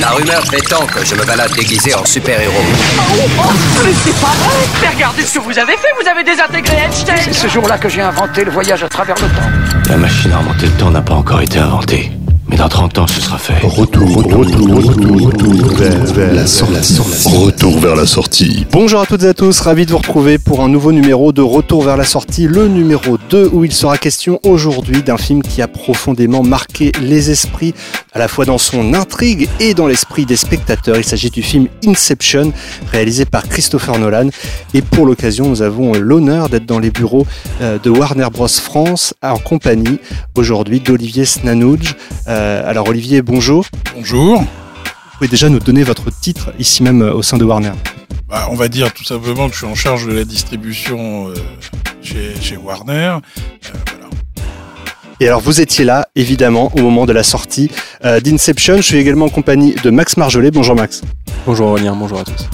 La rumeur prétend que je me balade déguisé en super-héros. Oh, mais c'est pas vrai Mais regardez ce que vous avez fait, vous avez désintégré Einstein C'est ce jour-là que j'ai inventé le voyage à travers le temps. La machine à remonter le temps n'a pas encore été inventée. Mais dans 30 ans, ce sera fait. Retour, retour, retour, retour, vers, vers la sortie. Retour vers la sortie. Bonjour à toutes et à tous, ravi de vous retrouver pour un nouveau numéro de Retour vers la sortie, le numéro 2 où il sera question aujourd'hui d'un film qui a profondément marqué les esprits, à la fois dans son intrigue et dans l'esprit des spectateurs. Il s'agit du film Inception, réalisé par Christopher Nolan. Et pour l'occasion, nous avons l'honneur d'être dans les bureaux euh, de Warner Bros. France en compagnie aujourd'hui d'Olivier Snanouge. Euh, alors Olivier, bonjour. Bonjour. Vous pouvez déjà nous donner votre titre ici même euh, au sein de Warner bah, On va dire tout simplement que je suis en charge de la distribution euh, chez, chez, Warner. Euh, voilà. Et alors vous étiez là, évidemment, au moment de la sortie euh, d'Inception. Je suis également en compagnie de Max Marjolais. Bonjour Max. Bonjour Aurélien, bonjour à tous.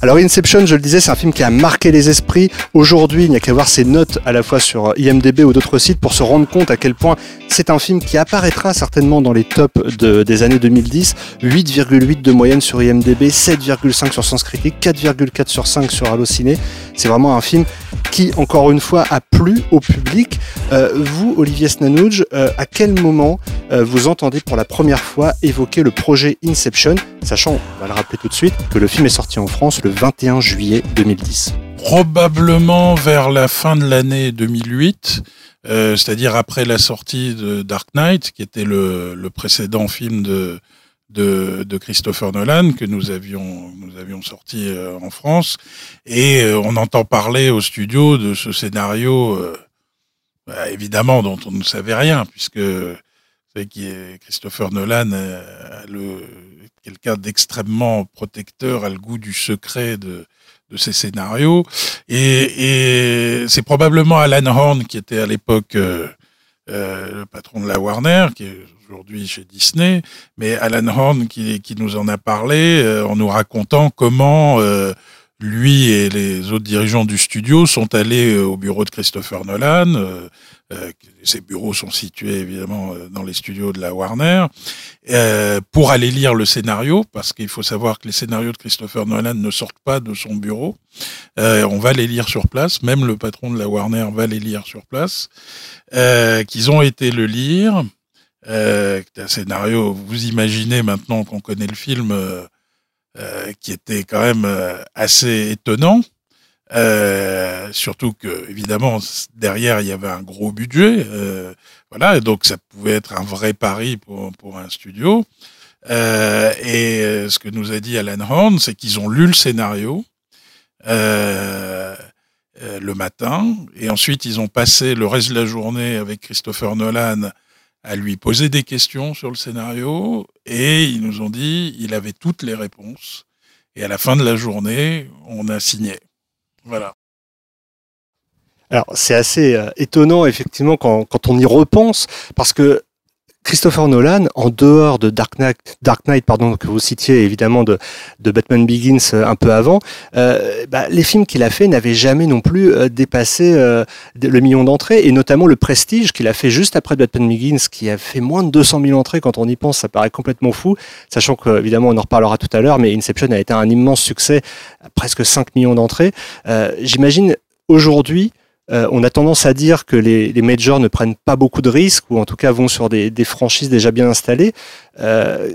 Alors Inception, je le disais, c'est un film qui a marqué les esprits. Aujourd'hui, il n'y a qu'à voir ses notes à la fois sur IMDB ou d'autres sites pour se rendre compte à quel point c'est un film qui apparaîtra certainement dans les tops de, des années 2010. 8,8 de moyenne sur IMDB, 7,5 sur Sens Critique, 4,4 sur 5 sur Allociné. C'est vraiment un film qui, encore une fois, a plu au public. Euh, vous, Olivier Snanouge, euh, à quel moment euh, vous entendez pour la première fois évoquer le projet Inception, sachant, on va le rappeler tout de suite, que le film est sorti en France 21 juillet 2010 Probablement vers la fin de l'année 2008. Euh, c'est-à-dire après la sortie de Dark Knight, qui était le, le précédent film de, de, Christopher Nolan que nous avions nous avions sorti euh, en France, et euh, on entend parler au studio de ce scénario, bah, évidemment dont on ne savait rien, puisque qui est Christopher Nolan le quelqu'un d'extrêmement protecteur, a le goût du secret de de ces scénarios. Et, c'est probablement Alan Horn qui était à l'époque euh, euh, le patron de la Warner, qui est aujourd'hui chez Disney, mais Alan Horn qui, qui nous en a parlé euh, en nous racontant comment lui et les autres dirigeants du studio sont allés au bureau de Christopher Nolan. Euh, ces bureaux sont situés évidemment dans les studios de la Warner euh, pour aller lire le scénario parce qu'il faut savoir que les scénarios de Christopher Nolan ne sortent pas de son bureau. Euh, on va les lire sur place, même le patron de la Warner va les lire sur place. Euh, qu'ils ont été le lire. Euh, un scénario, vous imaginez maintenant qu'on connaît le film, qui était quand même assez étonnant. Euh, surtout que évidemment derrière il y avait un gros budget, euh, voilà, et donc ça pouvait être un vrai pari pour pour un studio. Euh, et ce que nous a dit Alan Horn, c'est qu'ils ont lu le scénario euh, le matin, et ensuite ils ont passé le reste de la journée avec Christopher Nolan à lui poser des questions sur le scénario, et ils nous ont dit il avait toutes les réponses. Et à la fin de la journée, on a signé. Voilà. Alors c'est assez euh, étonnant effectivement quand, quand, on y repense parce que Christopher Nolan, en dehors de Dark Knight, Dark Knight pardon, que vous citiez évidemment de, de Batman Begins euh, un peu avant, euh, bah, les films qu'il a fait n'avaient jamais non plus euh, dépassé euh, le million d'entrées, et notamment le Prestige qu'il a fait juste après Batman Begins, qui a fait moins de 200 000 entrées. Quand on y pense, ça paraît complètement fou, sachant que évidemment on en reparlera tout à l'heure, mais Inception a été un immense succès, presque 5 millions d'entrées. Euh, J'imagine aujourd'hui euh, on a tendance à dire que les, majors ne prennent pas beaucoup de risques, ou en tout cas vont sur des, des franchises déjà bien installées. Euh,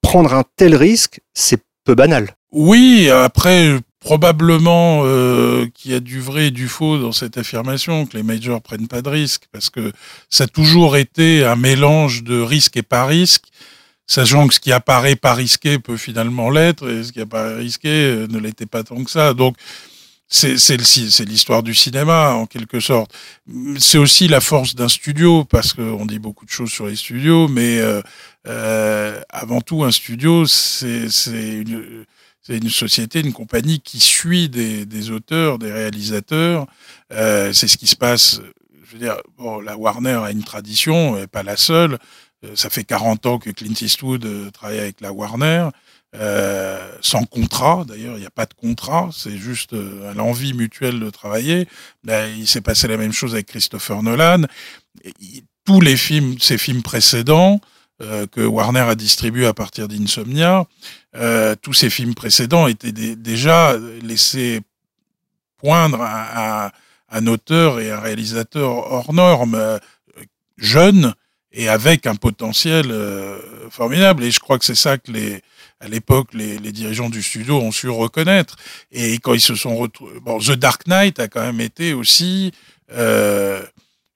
prendre un tel risque, c'est peu banal. Oui, après, probablement euh, qu'il y a du vrai et du faux dans cette affirmation, que les majors prennent pas de risques, parce que ça a toujours été un mélange de risque et pas risque, sachant que ce qui apparaît pas risqué peut finalement l'être, et ce qui apparaît risqué ne l'était pas tant que ça. Donc, c'est l'histoire du cinéma en quelque sorte. C'est aussi la force d'un studio parce qu'on dit beaucoup de choses sur les studios, mais euh, euh, avant tout un studio c'est une une société, une compagnie qui suit des, des auteurs, des réalisateurs. Euh, c'est ce qui se passe. Je veux dire, bon, la Warner a une tradition, et pas la seule. Euh, ça fait 40 ans que Clint Eastwood euh, travaille avec la Warner. Euh, sans contrat. D'ailleurs, il n'y a pas de contrat, c'est juste euh, l'envie mutuelle de travailler. Ben, il s'est passé la même chose avec Christopher Nolan. Tous les films, ses films précédents, que Warner a distribué à partir d'Insomnia, tous ses films précédents étaient déjà laissés poindre à, un auteur et un réalisateur hors norme, jeune et avec un potentiel formidable. Et je crois que c'est ça que les à l'époque, les, dirigeants du studio ont su reconnaître. Et quand ils se sont retrouvés... Bon, The Dark Knight a quand même été aussi euh,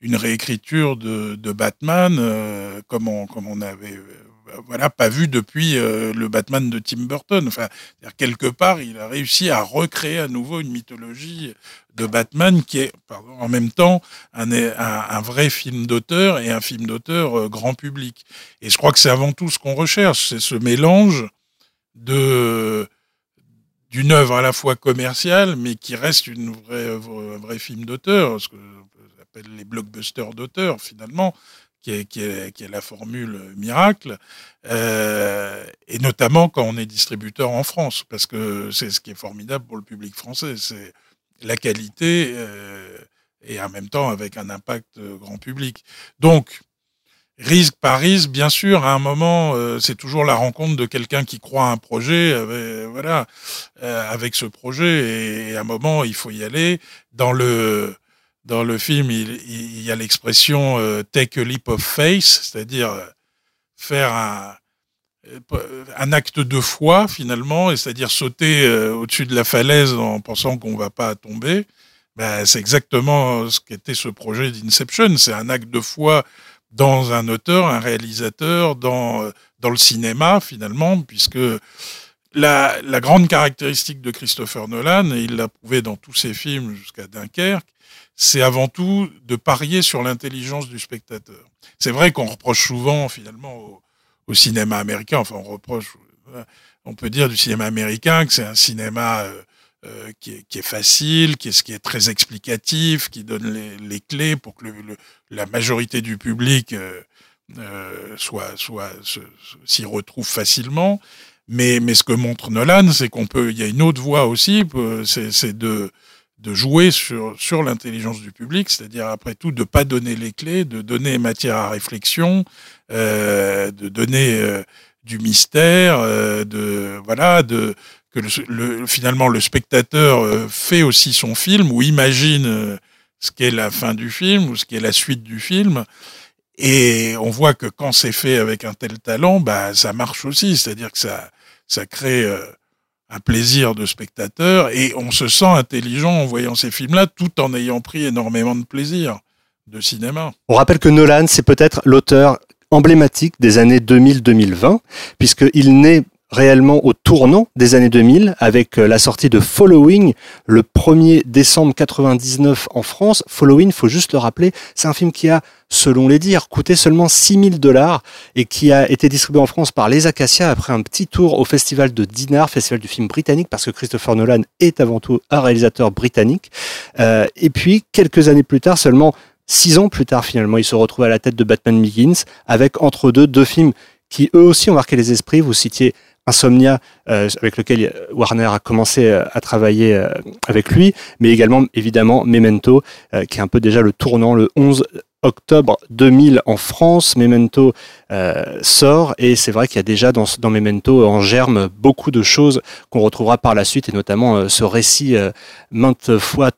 une réécriture de, de Batman, euh, comme, on, comme on. Euh, voilà, pas vu depuis euh, le Batman de Tim Burton. Enfin, quelque part, il a réussi à recréer à nouveau une mythologie de Batman qui est pardon, en même temps un, un, un vrai film d'auteur et un film d'auteur euh, grand public. Et je crois que c'est avant tout ce qu'on recherche, c'est ce mélange de d'une œuvre à la fois commerciale, mais qui reste une vraie un vrai film d'auteur, ce que appelle les blockbusters d'auteur finalement, qui est, qui, est, qui est, la formule miracle, euh, et notamment quand on est distributeur en France, parce que c'est ce qui est formidable pour le public français, c'est la qualité euh, et en même temps avec un impact grand public. Donc, risque par risque, bien sûr, à un moment, euh, c'est toujours la rencontre de quelqu'un qui croit à un projet, avec, voilà, euh, avec ce projet, et, à un moment, il faut y aller. Dans le dans le film, il, y a l'expression euh, take a leap of faith, c'est-à-dire euh, faire un un acte de foi finalement, c'est-à-dire sauter au-dessus de la falaise en pensant qu'on va pas tomber. Ben, c'est exactement ce qu'était ce projet d'Inception. C'est un acte de foi dans un auteur, un réalisateur, dans, euh, dans le cinéma finalement, puisque la, la grande caractéristique de Christopher Nolan, et il l'a prouvé dans tous ses films jusqu'à Dunkerque, c'est avant tout de parier sur l'intelligence du spectateur. C'est vrai qu'on reproche souvent finalement au, cinéma américain, enfin on reproche, on peut dire du cinéma américain que c'est un cinéma euh, euh, qui, est, facile, qui est, qui est très explicatif, qui donne les, clés pour que la majorité du public euh, euh soit, soit s'y retrouve facilement. Mais, ce que montre Nolan, c'est qu'on peut, il y a une autre voie aussi, c'est de, de jouer sur, sur l'intelligence du public, c'est-à-dire après tout de pas donner les clés, de donner matière à réflexion, de donner du mystère, de voilà, de que le, finalement le spectateur euh, fait aussi son film ou imagine euh, ce qu'est la fin du film ou ce qu'est la suite du film. Et on voit que quand c'est fait avec un tel talent, bah ça marche aussi, c'est-à-dire que ça ça crée euh, un plaisir de spectateur et on se sent intelligent en voyant ces films-là, tout en ayant pris énormément de plaisir de cinéma. On rappelle que Nolan, c'est peut-être l'auteur emblématique des années 2000-2020, puisqu'il naît réellement au tournant des années 2000 avec euh, la sortie de Following le 1er décembre 99 en France. Following, faut juste le rappeler, c'est un film qui a, selon les dires, coûté seulement 6000 dollars et qui a été distribué en France par Les Acacias après un petit tour au festival de Dinard, festival du film britannique, parce que Christopher Nolan est avant tout un réalisateur britannique. Euh, et puis, quelques années plus tard, seulement six ans plus tard finalement, il se retrouve à la tête de Batman Begins avec entre deux deux films qui eux aussi ont marqué les esprits. Vous citiez Insomnia, euh, avec lequel Warner a commencé euh, à travailler euh, avec lui, mais également évidemment Memento, euh, qui est un peu déjà le tournant le 11 octobre 2000 en France. Memento euh, sort et c'est vrai qu'il y a déjà dans, Memento en germe beaucoup de choses qu'on retrouvera par la suite et notamment ce récit maintes fois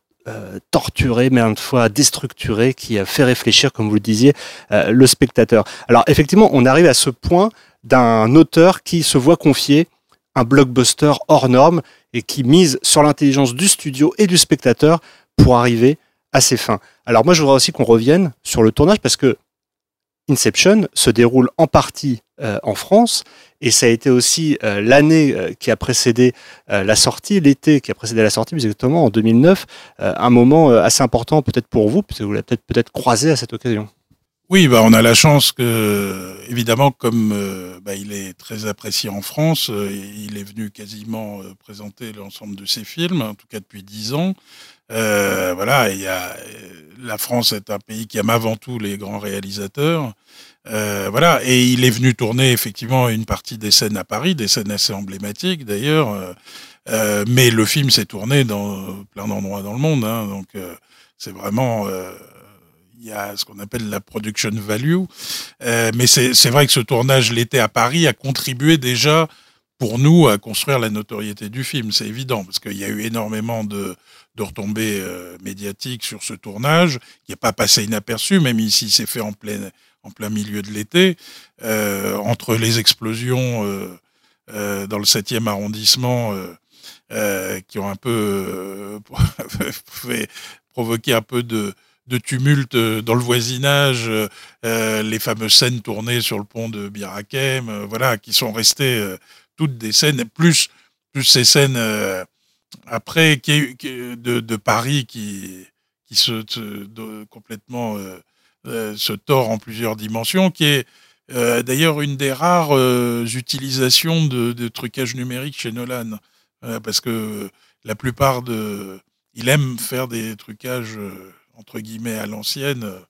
torturé, maintes fois déstructuré, qui fait réfléchir, comme vous le disiez, le spectateur. Alors effectivement, on arrive à ce point d'un auteur qui se voit confier un blockbuster hors norme et qui mise sur l'intelligence du studio et du spectateur pour arriver à ses fins. Alors moi je voudrais aussi qu'on revienne sur le tournage parce que Inception se déroule en partie euh, en France et ça a été aussi euh, l'année euh, qui a précédé la sortie, l'été qui a précédé la sortie, exactement en 2009, euh, un moment assez important peut-être pour vous, parce que vous l'avez peut-être croisé à cette occasion. Oui, bah on a la chance que, évidemment, comme bah, il est très apprécié en France, il est venu quasiment présenter l'ensemble de ses films, en tout cas depuis dix ans. voilà, il y a, la France est un pays qui aime avant tout les grands réalisateurs. voilà, et il est venu tourner effectivement une partie des scènes à Paris, des scènes assez emblématiques d'ailleurs. mais le film s'est tourné dans plein d'endroits dans le monde, hein, donc c'est vraiment il y a ce qu'on appelle la production value. Euh, mais c'est vrai que ce tournage, l'été à Paris, a contribué déjà pour nous à construire la notoriété du film. C'est évident, parce qu'il y a eu énormément de, de retombées euh, médiatiques sur ce tournage, qui n'est pas passé inaperçu, même ici c'est fait en plein, en plein milieu de l'été, euh, entre les explosions euh, euh dans le 7e arrondissement. Qui ont un peu fait provoquer un peu de, de tumulte dans le voisinage, les fameuses scènes tournées sur le pont de Birakem, voilà, qui sont restées toutes des scènes, plus, plus ces scènes après de, Paris qui, se, complètement se tord en plusieurs dimensions, qui est d'ailleurs une des rares utilisations de, de, trucage numérique chez Nolan, parce que la plupart de... Il aime faire des trucages entre guillemets à l'ancienne euh,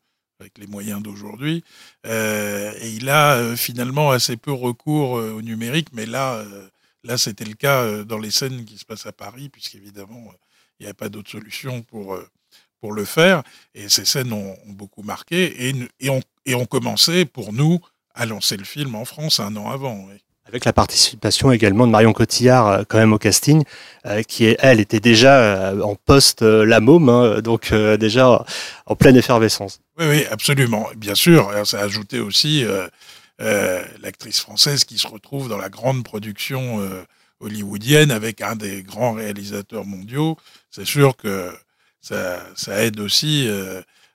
avec les moyens d'aujourd'hui. Euh, et il a euh, finalement assez peu recours euh, au numérique, mais là, euh, là c'était le cas euh, dans les scènes qui se passent à Paris, puisqu'évidemment, il n'y avait pas d'autre solution pour, pour le faire. Et ces scènes ont, ont beaucoup marqué et, et, ont, et ont commencé pour nous à lancer le film en France un an avant. Oui avec la participation également de Marion Cotillard euh, quand même au casting, euh, qui elle était déjà euh, en poste euh, la môme, hein, donc euh, déjà en pleine effervescence. Oui, oui, absolument. Bien sûr, ça a ajouté aussi l'actrice française qui se retrouve dans la grande production hollywoodienne avec un des grands réalisateurs mondiaux. C'est sûr que ça, ça aide aussi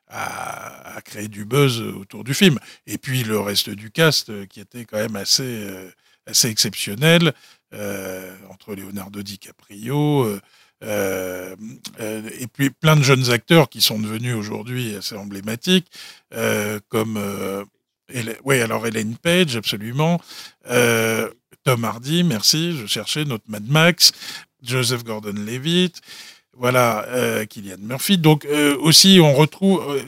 à, à, créer du buzz autour du film. Et puis le reste du cast qui était quand même assez assez exceptionnel euh, entre Leonardo DiCaprio euh, euh, et puis plein de jeunes acteurs qui sont devenus aujourd'hui assez emblématiques, euh, comme euh, oui alors Ellen Page absolument, euh, Tom Hardy, merci, je cherchais notre Mad Max, Joseph Gordon-Levitt, voilà euh, Killian Murphy. Donc euh, aussi on retrouve, euh,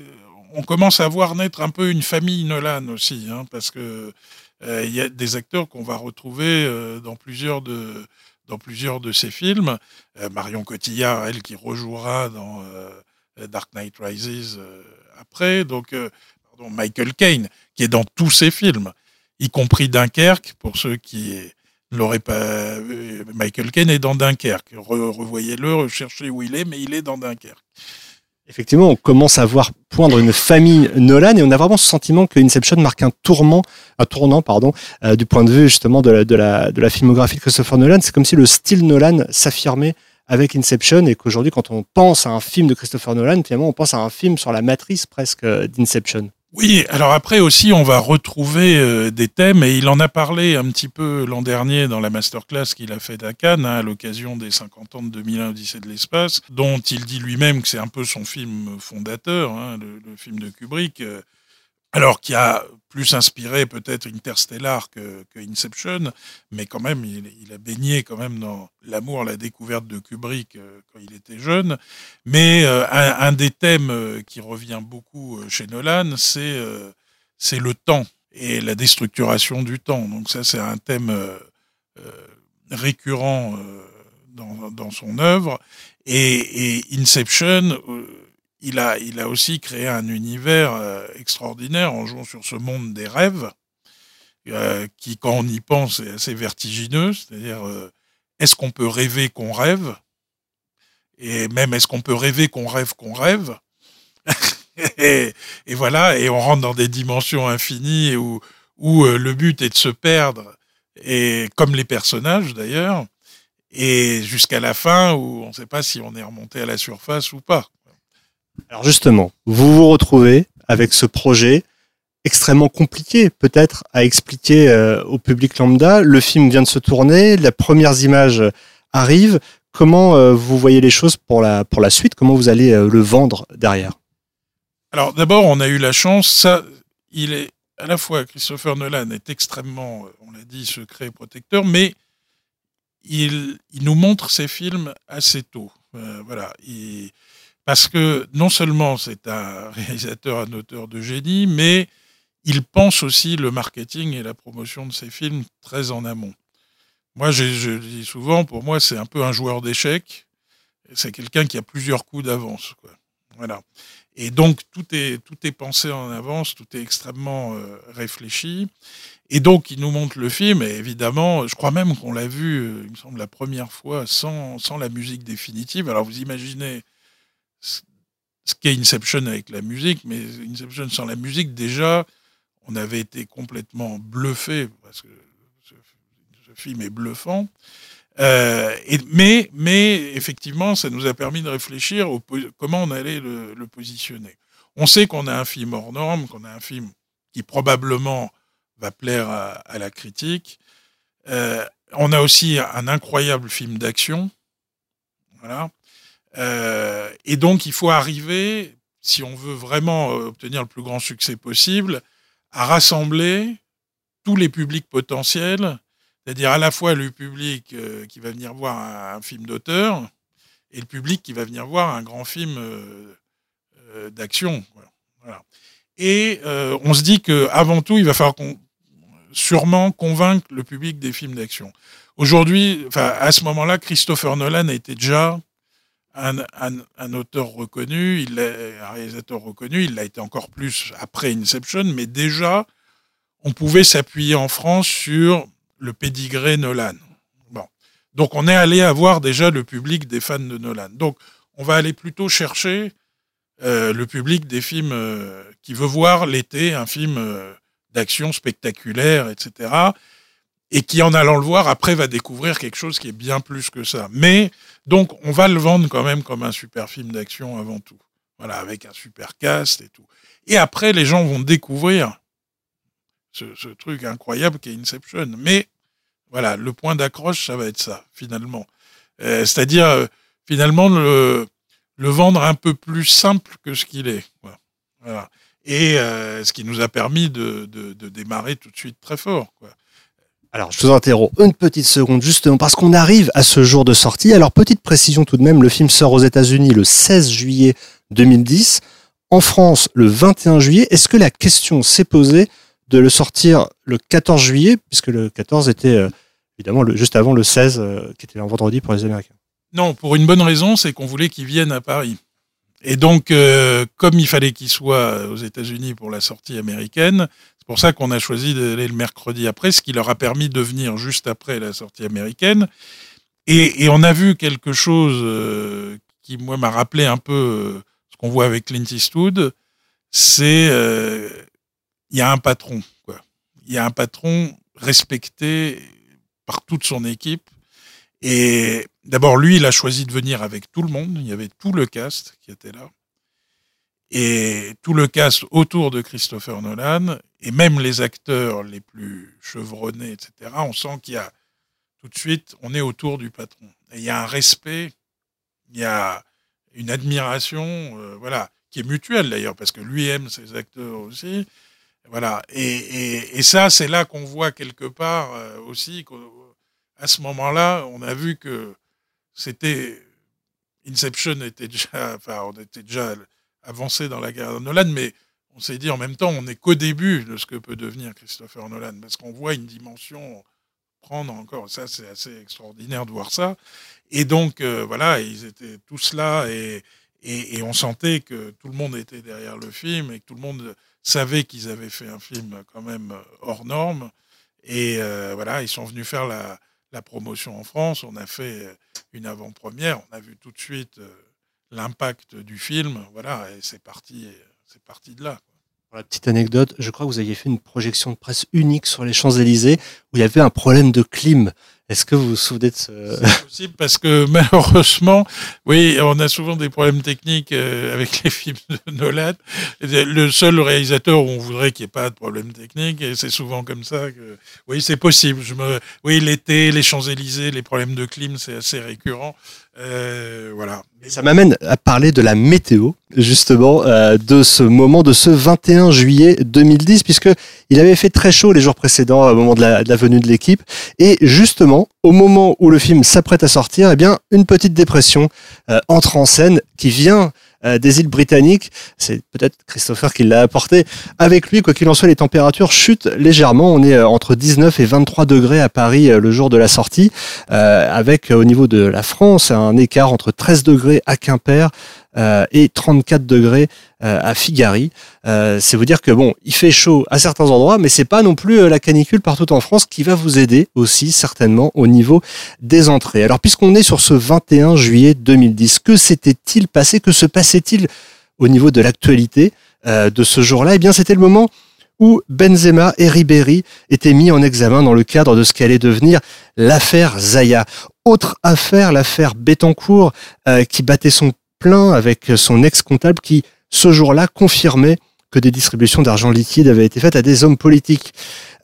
on commence à voir naître un peu une famille Nolan aussi, hein, parce que il y a des acteurs qu'on va retrouver dans plusieurs de dans plusieurs de ces films. Marion Cotillard, elle qui rejouera dans Dark Knight Rises après. Donc pardon, Michael Caine qui est dans tous ces films, y compris Dunkerque pour ceux qui l'auraient pas. Michael Caine est dans Dunkerque. Re revoyez-le, recherchez où il est, mais il est dans Dunkerque. Effectivement, on commence à voir poindre une famille Nolan et on a vraiment ce sentiment que Inception marque un tournant, euh, du point de vue justement de la, de la, de la filmographie de Christopher Nolan. C'est comme si le style Nolan s'affirmait avec Inception et qu'aujourd'hui, quand on pense à un film de Christopher Nolan, finalement, on pense à un film sur la matrice presque euh, d'Inception. Oui, alors après aussi, on va retrouver euh, des thèmes, et il en a parlé un petit peu l'an dernier dans la masterclass qu'il a fait à Cannes, hein, à l'occasion des 50 ans de 2001 Odyssée de l'espace, dont il dit lui-même que c'est un peu son film fondateur, hein, le, le, film de Kubrick, euh, alors qui a plus inspiré peut-être Interstellar que, Inception, mais quand même, il, a baigné quand même dans l'amour, la découverte de Kubrick euh, quand il était jeune. Mais euh, un, des thèmes euh, qui revient beaucoup chez Nolan, c'est le temps et la déstructuration du temps. Donc ça, c'est un thème récurrent dans, dans, son œuvre. Et Inception il a, aussi créé un univers euh, extraordinaire en jouant sur ce monde des rêves, euh, qui, quand on y pense, est assez vertigineux. C'est-à-dire, euh, est-ce qu'on peut rêver qu'on rêve? Et même, est-ce qu'on peut rêver qu'on rêve qu'on rêve? Et, voilà, et on rentre dans des dimensions infinies où, où le but est de se perdre, et comme les personnages d'ailleurs, et jusqu'à la fin où on ne sait pas si on est remonté à la surface ou pas. Alors justement, vous vous retrouvez avec ce projet extrêmement compliqué peut-être à expliquer euh, au public lambda. Le film vient de se tourner, les premières images arrivent. Comment euh, vous voyez les choses pour la, pour la suite? Comment vous allez euh, le vendre derrière? Alors d'abord, on a eu la chance, ça, il est à la fois Christopher Nolan est extrêmement, on l'a dit, secret protecteur, mais il, nous montre ses films assez tôt. Voilà, il, parce que non seulement c'est un réalisateur, un auteur de génie, mais il pense aussi le marketing et la promotion de ses films très en amont. Moi, je, je dis souvent, pour moi, c'est un peu un joueur d'échecs. C'est quelqu'un qui a plusieurs coups d'avance. Voilà. Et donc tout est tout est pensé en avance, tout est extrêmement euh, réfléchi. Et donc il nous montre le film. Et évidemment, je crois même qu'on l'a vu, euh, il me semble la première fois sans sans la musique définitive. Alors vous imaginez ce qu'est Inception avec la musique, mais Inception sans la musique déjà, on avait été complètement bluffé parce que ce, film est bluffant. Euh, mais, mais effectivement, ça nous a permis de réfléchir comment on allait le, positionner. On sait qu'on a un film hors norme, qu'on a un film qui probablement va plaire à, à la critique. Euh, on a aussi un incroyable film d'action. Voilà. Euh, et donc, il faut arriver, si on veut vraiment euh, obtenir le plus grand succès possible, à rassembler tous les publics potentiels c'est-à-dire à la fois le public euh, qui va venir voir un, film d'auteur et le public qui va venir voir un grand film d'action. Et on se dit que avant tout, il va falloir sûrement convaincre le public des films d'action. Aujourd'hui, à ce moment-là, Christopher Nolan était déjà un, auteur reconnu, il est un réalisateur reconnu, il l'a été encore plus après Inception, mais déjà on pouvait s'appuyer en France sur le pédigré Nolan. Bon. Donc on est allé avoir déjà le public des fans de Nolan. Donc on va aller plutôt chercher euh, le public des films euh, qui veut voir l'été un film euh, d'action spectaculaire, etc. Et qui en allant le voir après va découvrir quelque chose qui est bien plus que ça. Mais donc on va le vendre quand même comme un super film d'action avant tout. Voilà, avec un super cast et tout. Et après les gens vont découvrir ce, truc incroyable qu'est Inception. Mais voilà, le point d'accroche, ça va être ça, finalement. Euh, C'est-à-dire, euh, finalement, le, vendre un peu plus simple que ce qu'il est. Voilà. Et euh, ce qui nous a permis de démarrer tout de suite très fort. Quoi. Alors, je vous interromps une petite seconde, justement, parce qu'on arrive à ce jour de sortie. Alors, petite précision tout de même, le film sort aux États-Unis le 16 juillet 2010, en France le 21 juillet. Est-ce que la question s'est posée de le sortir le 14 juillet, puisque le 14 était euh, évidemment le, juste avant le 16, euh, qui était un vendredi pour les Américains? Non, pour une bonne raison, c'est qu'on voulait qu'il vienne à Paris. Et donc, euh, comme il fallait qu'il soit aux États-Unis pour la sortie américaine, c'est pour ça qu'on a choisi d'aller le mercredi après, ce qui leur a permis de venir juste après la sortie américaine. Et, on a vu quelque chose euh, qui, moi, m'a rappelé un peu euh, ce qu'on voit avec Clint Eastwood. C'est euh, il y a un patron. Il y a un patron respecté par toute son équipe. Et d'abord, lui, il a choisi de venir avec tout le monde. Il y avait tout le cast qui était là. Et tout le cast autour de Christopher Nolan, et même les acteurs les plus chevronnés, etc. On sent qu'il y a tout de suite, on est autour du patron. Et il y a un respect, il y a une admiration, euh, voilà, qui est mutuelle d'ailleurs, parce que lui aime ses acteurs aussi. Voilà. Et, ça, c'est là qu'on voit quelque part euh, aussi qu'à ce moment-là, on a vu que c'était Inception était déjà, enfin, on était déjà avancé dans la guerre de Nolan, mais on s'est dit en même temps, on n'est qu'au début de ce que peut devenir Christopher Nolan, parce qu'on voit une dimension prendre encore. Ça, c'est assez extraordinaire de voir ça. Et donc, euh, voilà, ils étaient tous là et, on sentait que tout le monde était derrière le film et que tout le monde savait qu'ils avaient fait un film quand même hors norme. Et euh, voilà, ils sont venus faire la, la, promotion en France. On a fait une avant-première. On a vu tout de suite euh, l'impact du film. Voilà, et c'est parti, c'est parti de là. Pour la petite anecdote, je crois que vous aviez fait une projection de presse unique sur les Champs-Élysées où il y avait un problème de clim. Est-ce que vous vous souvenez de ce... C'est possible parce que malheureusement, oui, on a souvent des problèmes techniques euh, avec les films de Nolan. Le seul réalisateur où on voudrait qu'il n'y ait pas de problème technique, et c'est souvent comme ça que, oui, c'est possible. Je me, oui, l'été, les Champs-Élysées, les problèmes de clim, c'est assez récurrent. Euh, voilà. Ça m'amène à parler de la météo, justement, euh, de ce moment, de ce 21 juillet 2010, puisque il avait fait très chaud les jours précédents, au moment de la, de la venue de l'équipe, et justement, au moment où le film s'apprête à sortir, eh bien, une petite dépression euh, entre en scène qui vient des îles britanniques. C'est peut-être Christopher qui l'a apporté avec lui. Quoi qu'il en soit, les températures chutent légèrement. On est entre 19 et 23 degrés à Paris le jour de la sortie, avec au niveau de la France un écart entre 13 degrés à Quimper euh, et 34 degrés euh, à Figari. Euh, c'est vous dire que bon, il fait chaud à certains endroits, mais c'est pas non plus la canicule partout en France qui va vous aider aussi certainement au niveau des entrées. Alors puisqu'on est sur ce 21 juillet 2010, que s'était-il passé Que se passait-il au niveau de l'actualité de ce jour-là? Eh bien, c'était le moment où Benzema et Ribéry étaient mis en examen dans le cadre de ce qu'allait devenir l'affaire Zaya. Autre affaire, l'affaire Bettencourt, euh, qui battait son plein avec son ex-comptable qui, ce jour-là, confirmait que des distributions d'argent liquide avaient été faites à des hommes politiques.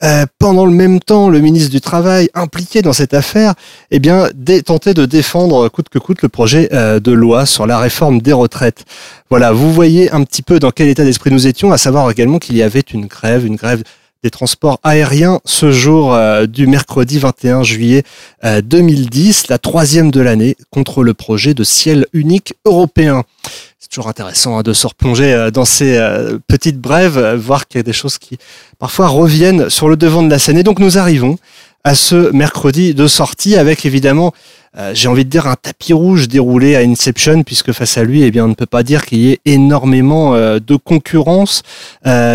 Euh, pendant le même temps, le ministre du Travail, impliqué dans cette affaire, eh bien, tentait de défendre coûte que coûte le projet euh, de loi sur la réforme des retraites. Voilà, vous voyez un petit peu dans quel état d'esprit nous étions, à savoir également qu'il y avait une grève, une grève des transports aériens ce jour euh, du mercredi 21 juillet 2010, la troisième de l'année, contre le projet de ciel unique européen toujours intéressant hein, de se replonger euh, dans ces euh, petites brèves, euh, voir qu'il y a des choses qui parfois reviennent sur le devant de la scène. Et donc nous arrivons à ce mercredi de sortie avec évidemment, j'ai envie de dire, un tapis rouge déroulé à Inception, puisque face à lui, eh bien, on ne peut pas dire qu'il y ait énormément de concurrence,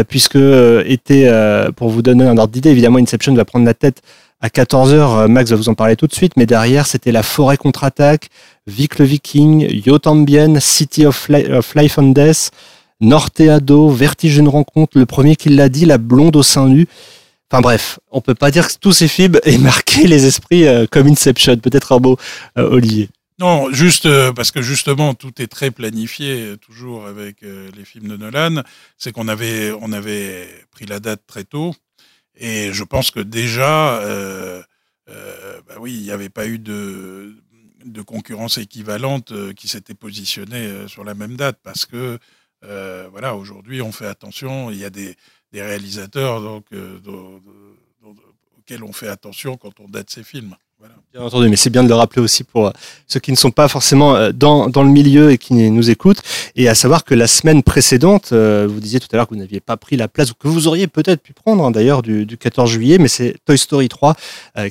puisque était, pour vous donner un ordre d'idée, évidemment, Inception va prendre la tête à 14h, Max va vous en parler tout de suite, mais derrière, c'était la forêt contre-attaque, Vic le Viking, Yotambien, City of, Life and Death, Norteado, Vertige une rencontre, le premier qui l'a dit, la blonde au sein nu. Enfin bref, on peut pas dire que tous ces films aient marqué les esprits euh, comme Inception. Peut-être un mot, euh, Olivier. Non, juste euh, parce que justement tout est très planifié toujours avec les films de Nolan. C'est qu'on avait on avait pris la date très tôt et je pense que déjà, bah oui, il n'y avait pas eu de de concurrence équivalente qui s'était positionnée sur la même date parce que voilà aujourd'hui on fait attention il y a des, réalisateurs donc auxquels on fait attention quand on date ses films Bien entendu, mais c'est bien de le rappeler aussi pour ceux qui ne sont pas forcément dans, dans le milieu et qui nous écoutent. Et à savoir que la semaine précédente, vous disiez tout à l'heure que vous n'aviez pas pris la place, ou que vous auriez peut-être pu prendre hein, d'ailleurs du, 14 juillet, mais c'est Toy Story 3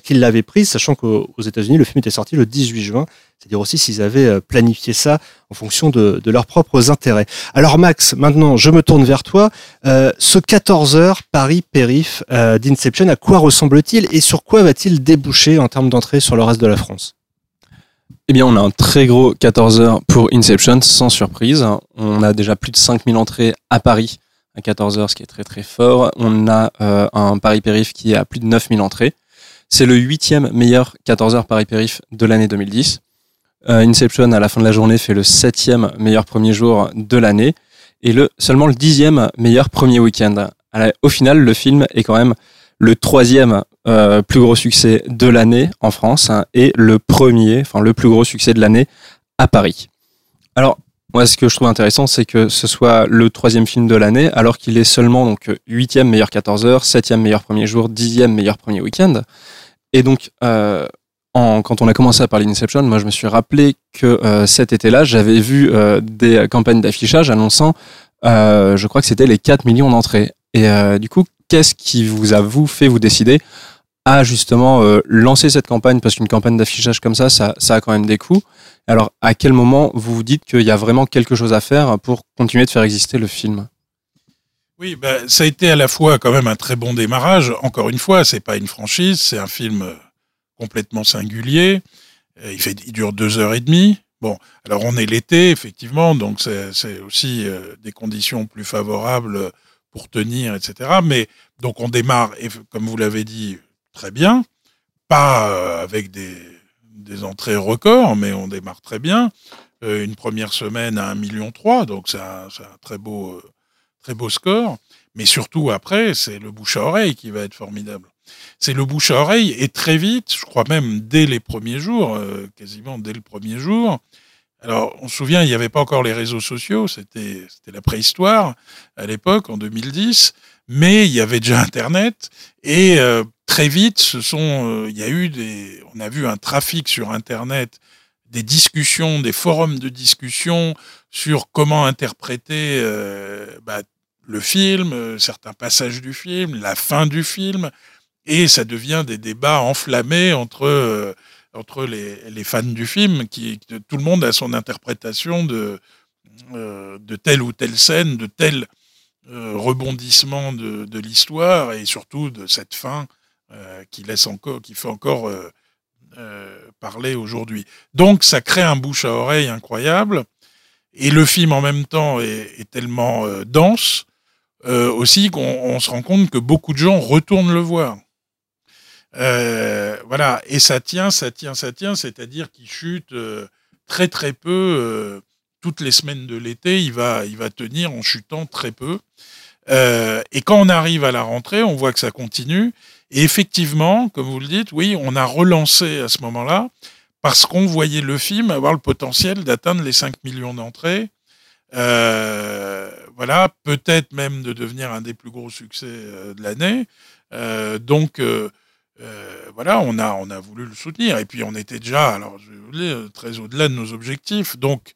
qui l'avait prise, sachant qu'aux États-Unis, le film était sorti le 18 juin c'est-à-dire aussi s'ils avaient euh, planifié ça en fonction de, leurs propres intérêts. Alors Max, maintenant je me tourne vers toi. Euh, ce 14 heures Paris-Périph euh, d'Inception, à quoi ressemble-t-il et sur quoi va-t-il déboucher en termes d'entrée sur le reste de la France? Eh bien, on a un très gros 14 heures pour Inception, sans surprise. On a déjà plus de 5000 entrées à Paris à 14 heures, ce qui est très très fort. On a un Paris-Périph qui est à plus de 9000 entrées. C'est le huitième meilleur 14 heures Paris-Périph de l'année 2010. Euh, Inception, à la fin de la journée, fait le septième meilleur premier jour de l'année et le seulement le dixième meilleur premier week-end. Au final, le film est quand même le troisième euh, plus gros succès de l'année en France hein, et le premier, enfin le plus gros succès de l'année à Paris. Alors, moi, ce que je trouve intéressant, c'est que ce soit le troisième film de l'année, alors qu'il est seulement donc huitième meilleur 14 heures, septième meilleur premier jour, dixième meilleur premier week-end. Et donc, euh, quand on a commencé à parler d'Inception, moi je me suis rappelé que euh, cet été-là, j'avais vu euh, des campagnes d'affichage annonçant, euh, je crois que c'était les 4 millions d'entrées. Et du coup, qu'est-ce qui vous a vous fait vous décider à justement lancer cette campagne? Parce qu'une campagne d'affichage comme ça, ça, a quand même des coûts. Alors, à quel moment vous vous dites qu'il y a vraiment quelque chose à faire pour continuer de faire exister le film? Oui, bah, ça a été à la fois quand même un très bon démarrage. Encore une fois, c'est pas une franchise, c'est un film complètement singulier. Euh, il, fait, il dure deux heures et demie. Bon, alors on est l'été, effectivement, donc c'est aussi euh, des conditions plus favorables pour tenir, etc. Mais donc on démarre, comme vous l'avez dit, très bien, pas euh, avec des, entrées records, mais on démarre très bien. une première semaine à 1,3 million, donc c'est un, un, très beau, très beau score. Mais surtout après, c'est le bouche à oreille qui va être formidable c'est le bouche à oreille et très vite, je crois même dès les premiers jours, euh, quasiment dès le premier jour. Alors, on se souvient, il n'y avait pas encore les réseaux sociaux, c'était la préhistoire à l'époque, en 2010, mais il y avait déjà Internet et euh, très vite, euh, il y a eu on a vu un trafic sur Internet, des discussions, des forums de discussion sur comment interpréter bah, le film, certains passages du film, la fin du film et ça devient des débats enflammés entre euh, entre les, les, fans du film, qui tout le monde a son interprétation de de telle ou telle scène, de tel rebondissement de, de l'histoire et surtout de cette fin qui laisse encore, qui fait encore parler aujourd'hui. Donc ça crée un bouche à oreille incroyable et le film en même temps est, est tellement dense euh, aussi qu'on se rend compte que beaucoup de gens retournent le voir. Euh, voilà, et ça tient, ça tient, ça tient, c'est-à-dire qu'il chute euh, très très peu euh, toutes les semaines de l'été. Il va, il va tenir en chutant très peu. et quand on arrive à la rentrée, on voit que ça continue. Et effectivement, comme vous le dites, oui, on a relancé à ce moment-là parce qu'on voyait le film avoir le potentiel d'atteindre les 5 millions d'entrées. Voilà, peut-être même de devenir un des plus gros succès de l'année. Euh, voilà, on a on a voulu le soutenir et puis on était déjà, alors je voulais très au-delà de nos objectifs. Donc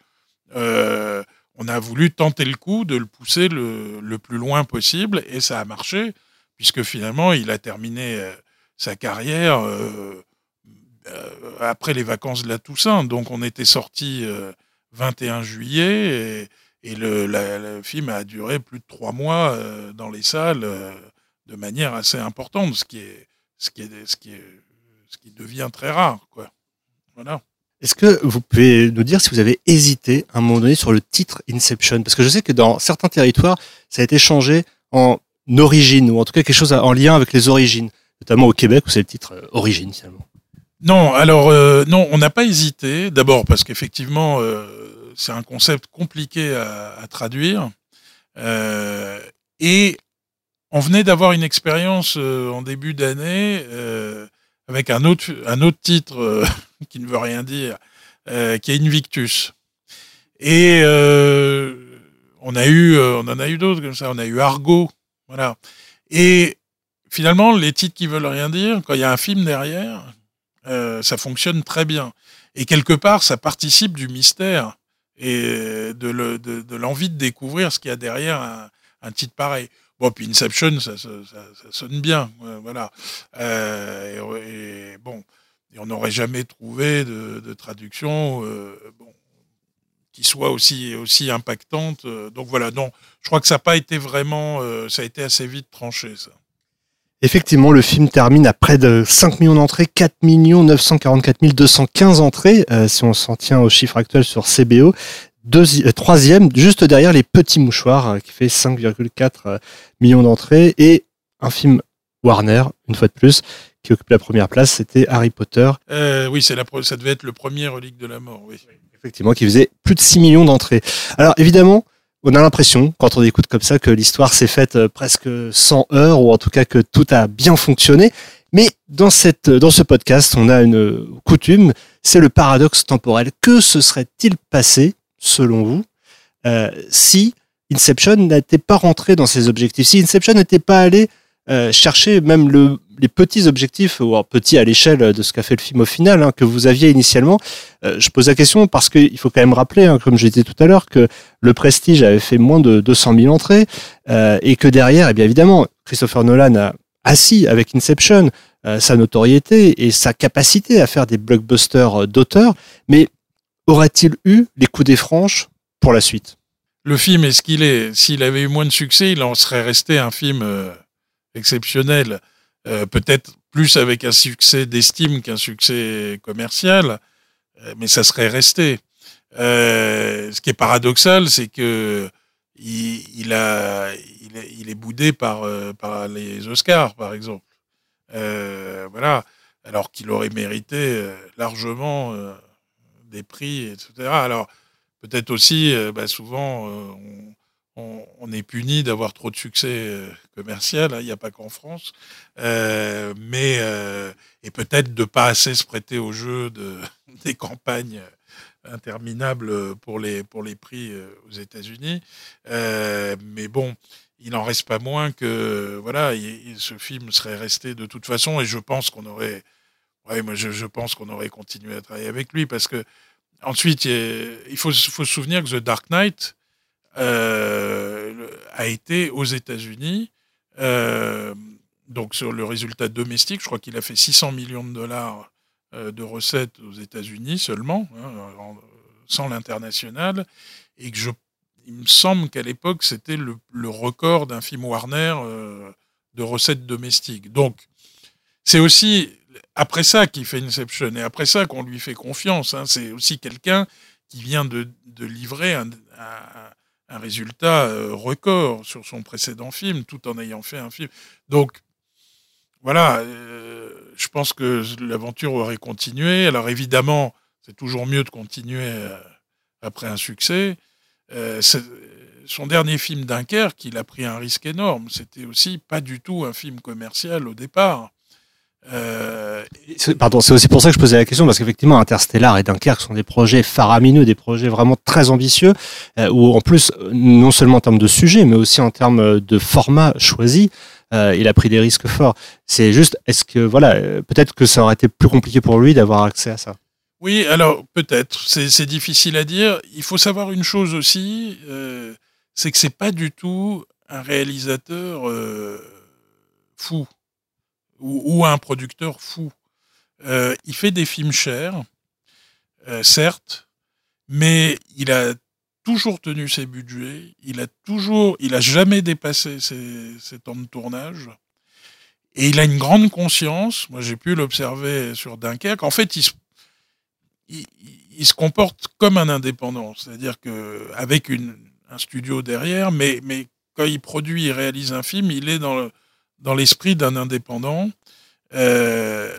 on a voulu tenter le coup de le pousser le, le, plus loin possible et ça a marché puisque finalement il a terminé sa carrière après les vacances de la Toussaint. Donc on était sorti 21 juillet et, le, film a duré plus de trois mois euh, dans les salles euh, de manière assez importante, ce qui est, ce qui est, ce qui est, ce qui devient très rare, quoi. Voilà. Est-ce que vous pouvez nous dire si vous avez hésité à un moment donné sur le titre Inception? Parce que je sais que dans certains territoires, ça a été changé en origine, ou en tout cas quelque chose en lien avec les origines, notamment au Québec où c'est le titre euh, Origine finalement. Non, alors non, on n'a pas hésité. D'abord parce qu'effectivement, c'est un concept compliqué à, traduire. Euh, et on venait d'avoir une expérience euh, en début d'année euh, avec un autre, un autre titre qui ne veut rien dire, qui est Invictus. Et on a eu, on en a eu d'autres comme ça. On a eu Argo, voilà. Et finalement, les titres qui veulent rien dire, quand il y a un film derrière, ça fonctionne très bien. Et quelque part, ça participe du mystère et de, l'envie de, découvrir ce qu'il y a derrière un, titre pareil. Bon, puis Inception, ça, sonne bien, voilà. Euh, et, bon, on n'aurait jamais trouvé de, traduction euh, qui soit aussi aussi impactante. Donc voilà, non, je crois que ça n'a pas été vraiment, euh, ça a été assez vite tranché, ça. Effectivement, le film termine à près de 5 millions d'entrées, 4 944 215 entrées, euh, si on s'en tient au chiffre actuel sur CBO. Euh, troisième, juste derrière Les Petits Mouchoirs, euh, qui fait 5,4 millions d'entrées. Et un film Warner, une fois de plus, qui occupe la première place, c'était Harry Potter. oui, c'est la, ça devait être le premier relique de la mort, oui. Effectivement, qui faisait plus de 6 millions d'entrées. Alors évidemment, on a l'impression, quand on écoute comme ça, que l'histoire s'est faite euh, presque sans heures, ou en tout cas que tout a bien fonctionné. Mais dans, cette, dans ce podcast, on a une coutume, c'est le paradoxe temporel. Que se serait-il passé, selon vous, euh, si Inception n'était pas rentré dans ses objectifs, si Inception n'était pas allé euh, chercher même le, les petits objectifs, ou petits à l'échelle de ce qu'a fait le film au final, hein, que vous aviez initialement. Euh, je pose la question parce qu'il faut quand même rappeler, hein, comme je disais tout à l'heure, que le Prestige avait fait moins de 200 000 entrées et que derrière, eh bien évidemment, Christopher Nolan a assis avec Inception sa notoriété et sa capacité à faire des blockbusters d'auteur, mais aura-t-il eu les coups des franches pour la suite? Le film est ce qu'il est. S'il avait eu moins de succès, il en serait resté un film exceptionnel, euh, peut-être plus avec un succès d'estime qu'un succès commercial, euh, mais ça serait resté. Euh, ce qui est paradoxal, c'est que il, a, il, est, boudé par les Oscars, par exemple. voilà, alors qu'il aurait mérité largement des prix, etc. Alors peut-être aussi, bah, souvent, on, on, est puni d'avoir trop de succès euh, commercial, hein, il n'y a pas qu'en France, euh, mais euh, et peut-être de pas assez se prêter au jeu de, des campagnes interminables pour les, pour les prix aux États-Unis. mais bon, il n'en reste pas moins que voilà, ce film serait resté de toute façon, et je pense qu'on aurait, moi je, pense qu'on aurait continué à travailler avec lui parce que ensuite il faut, se souvenir que The Dark Knight euh, a été aux États-Unis. Euh, donc sur le résultat domestique, je crois qu'il a fait 600 millions de dollars euh, de recettes aux États-Unis seulement, hein, sans l'international, et que il me semble qu'à l'époque, c'était le, record d'un film Warner de recettes domestiques. Donc, c'est aussi après ça qu'il fait Inception et après ça qu'on lui fait confiance. Hein. C'est aussi quelqu'un qui vient de, livrer un, résultat euh, record sur son précédent film, tout en ayant fait un film. Donc, voilà, euh, je pense que l'aventure aurait continué. Alors évidemment, c'est toujours mieux de continuer euh, après un succès. Son dernier film Dunkerque, il a pris un risque énorme. C'était aussi pas du tout un film commercial au départ. Euh, Pardon, c'est aussi pour ça que je posais la question, parce qu'effectivement, Interstellar et Dunkerque sont des projets faramineux, des projets vraiment très ambitieux, euh, où en plus, non seulement en termes de sujet, mais aussi en termes de format choisi, euh, il a pris des risques forts. C'est juste, est-ce que, voilà, peut-être que ça aurait été plus compliqué pour lui d'avoir accès à ça? Oui, alors peut-être, c'est difficile à dire. Il faut savoir une chose aussi, c'est que c'est pas du tout un réalisateur fou ou, un producteur fou. Euh, il fait des films chers, euh, certes, mais il a toujours tenu ses budgets, il a toujours, il a jamais dépassé ses, temps de tournage. Et il a une grande conscience, moi j'ai pu l'observer sur Dunkerque, en fait il se, il, il se comporte comme un indépendant, c'est-à-dire que avec une, un studio derrière, mais, mais quand il produit, il réalise un film, il est dans, le, dans l'esprit d'un indépendant euh,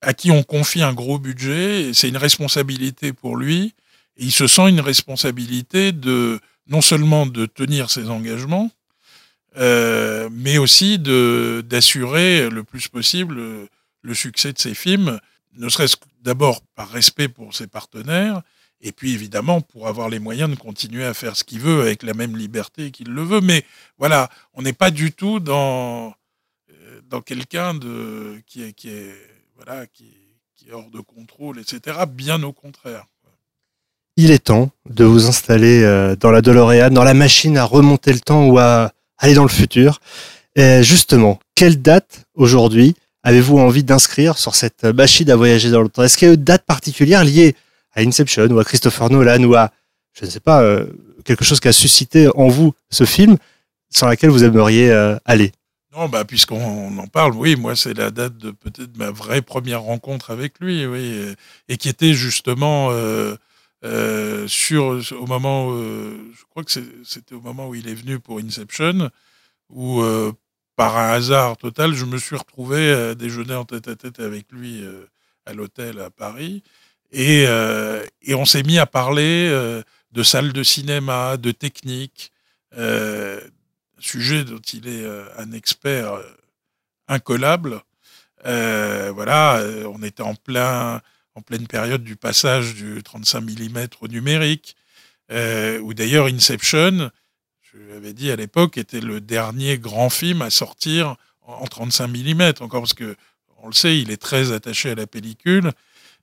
à qui on confie un gros budget, et c'est une responsabilité pour lui, et il se sent une responsabilité de non seulement de tenir ses engagements, euh, mais aussi de d'assurer le plus possible le, succès de ses films, ne serait-ce d'abord par respect pour ses partenaires, et puis évidemment pour avoir les moyens de continuer à faire ce qu'il veut avec la même liberté qu'il le veut. Mais voilà, on n'est pas du tout dans dans quelqu'un de qui est voilà qui, est hors de contrôle, etc. Bien au contraire. Il est temps de vous installer euh, dans la DeLorean, dans la machine à remonter le temps ou à aller dans le futur. Justement, quelle date aujourd'hui avez-vous envie d'inscrire sur cette machine à voyager dans le temps? Est-ce qu'il y a une date particulière liée à Inception ou à Christopher Nolan ou à, je ne sais pas, euh, quelque chose qui a suscité en vous ce film sur laquelle vous aimeriez euh, aller? Non, bah, puisqu'on en parle, oui, moi, c'est la date de peut-être ma vraie première rencontre avec lui, oui, et, qui était justement euh, euh, sur, au moment, euh, je crois que c'était au moment où il est venu pour Inception, où euh, par un hasard total, je me suis retrouvé à déjeuner en tête à tête avec lui euh, à l'hôtel à Paris. Et, euh, et on s'est mis à parler de salles de cinéma, de technique, euh, sujet dont il est euh, un expert euh, incollable. Euh, voilà, on était en plein en pleine période du passage du 35 mm au numérique, euh, où d'ailleurs Inception, je l'avais dit à l'époque, était le dernier grand film à sortir en 35 mm, encore parce que on le sait, il est très attaché à la pellicule.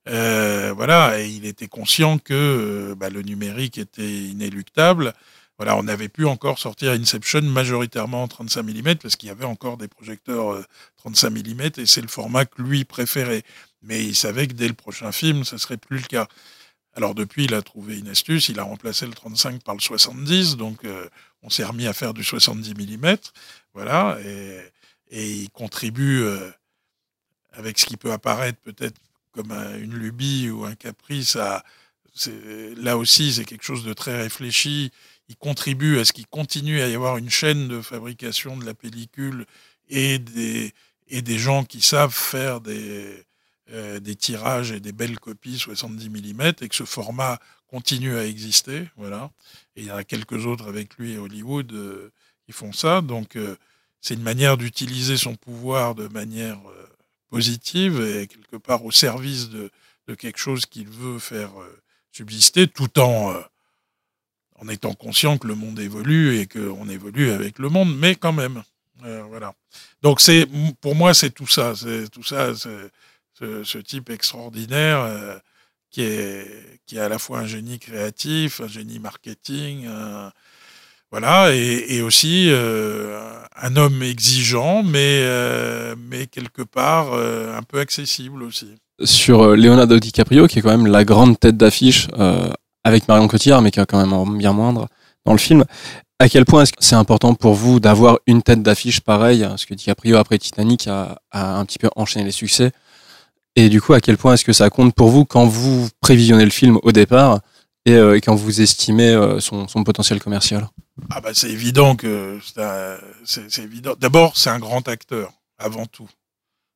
Voilà, et il était conscient que bah, le numérique était inéluctable. Voilà, on n'avait pu encore sortir Inception majoritairement en 35 mm parce qu'il y avait encore des projecteurs euh, 35 mm et c'est le format que lui préférait. Mais il savait que dès le prochain film, ce serait plus le cas. Alors depuis, il a trouvé une astuce, il a remplacé le 35 par le 70, donc euh, on s'est remis à faire du 70 mm, voilà, et, il contribue euh, avec ce qui peut apparaître peut-être comme un, une lubie ou un caprice. À, là aussi, c'est quelque chose de très réfléchi. Il contribue à ce qu'il continue à y avoir une chaîne de fabrication de la pellicule et des, et des gens qui savent faire des, euh, des tirages et des belles copies 70 mm et que ce format continue à exister. Voilà. Et il y en a quelques autres avec lui à Hollywood euh, qui font ça. Donc, euh, c'est une manière d'utiliser son pouvoir de manière euh, positive et quelque part au service de, de quelque chose qu'il veut faire euh, subsister, tout en, euh, en étant conscient que le monde évolue et qu'on évolue avec le monde, mais quand même. Euh, voilà. Donc pour moi c'est tout ça, c'est tout ça, ce, type extraordinaire euh, qui est qui est à la fois un génie créatif, un génie marketing, voilà, et, aussi un homme exigeant, mais, mais quelque part un peu accessible aussi. Sur euh, Leonardo DiCaprio, qui est quand même la grande tête d'affiche, euh, avec Marion Cotillard, mais qui a quand même bien moindre, dans le film. À quel point est-ce que c'est important pour vous d'avoir une tête d'affiche pareille Ce que DiCaprio après Titanic a, a un petit peu enchaîné les succès. Et du coup, à quel point est-ce que ça compte pour vous quand vous prévisionnez le film au départ et, euh, et quand vous estimez euh, son, son potentiel commercial? Ah bah c'est évident que c'est évident. D'abord, c'est un grand acteur avant tout.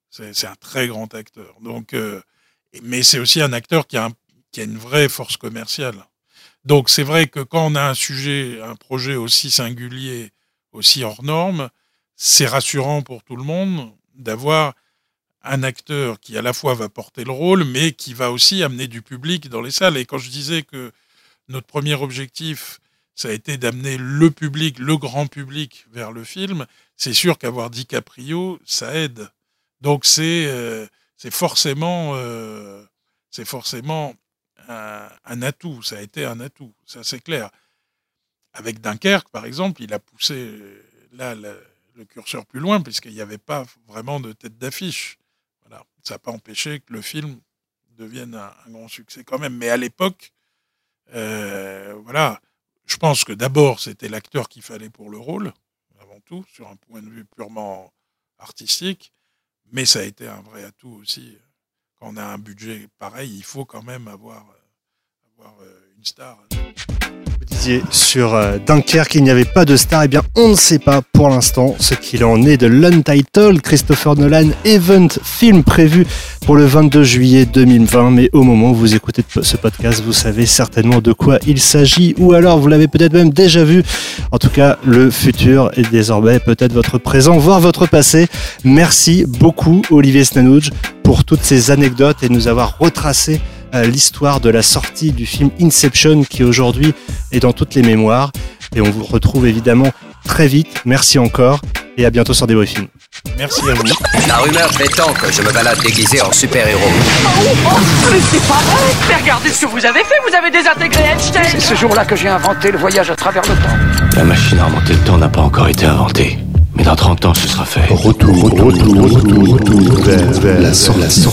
C'est un très grand acteur. Donc, euh, mais c'est aussi un acteur qui a, un- qui a une vraie force commerciale. Donc c'est vrai que quand on a un sujet, un projet aussi singulier, aussi hors norme, c'est rassurant pour tout le monde d'avoir un acteur qui à la fois va porter le rôle, mais qui va aussi amener du public dans les salles. Et quand je disais que notre premier objectif, ça a été d'amener le public, le grand public vers le film, c'est sûr qu'avoir DiCaprio, ça aide. Donc c'est euh, forcément euh, forcément un, atout. Ça a été un atout, ça c'est clair. Avec Dunkerque, par exemple, il a poussé euh, là le, curseur plus loin puisqu'il n'y avait pas vraiment de tête d'affiche. Voilà. Ça n'a pas empêché que le film devienne un, grand succès quand même. Mais à l'époque, voilà, je pense que d'abord c'était l'acteur qu'il fallait pour le rôle, avant tout, sur un point de vue purement artistique. Mais ça a été un vrai atout aussi. Quand on a un budget pareil, il faut quand même avoir, euh, avoir euh, une star. Disiez sur euh, Dunkerque qu'il n'y avait pas de star. Eh bien, on ne sait pas pour l'instant ce qu'il en est de l'Untitled Christopher Nolan Event, film prévu pour le 22 juillet 2020. Mais au moment où vous écoutez ce podcast, vous savez certainement de quoi il s'agit, ou alors vous l'avez peut-être même déjà vu. En tout cas, le futur est désormais peut-être votre présent, voire votre passé. Merci beaucoup, Olivier Snanouge, pour toutes ces anecdotes et nous avoir retracé l'histoire de la sortie du film Inception qui aujourd'hui est dans toutes les mémoires. Et on vous retrouve évidemment très vite. Merci encore et à bientôt sur Débriefing. Merci à vous. La rumeur prétend que je me balade déguisé en super-héros. Mais c'est pas vrai Mais regardez ce que vous avez fait Vous avez désintégré Einstein C'est ce jour-là que j'ai inventé le voyage à travers le temps. La machine à remonter le temps n'a pas encore été inventée. Mais dans 30 ans, ce sera fait. Retour, retour, retour, retour vers, vers la sortie.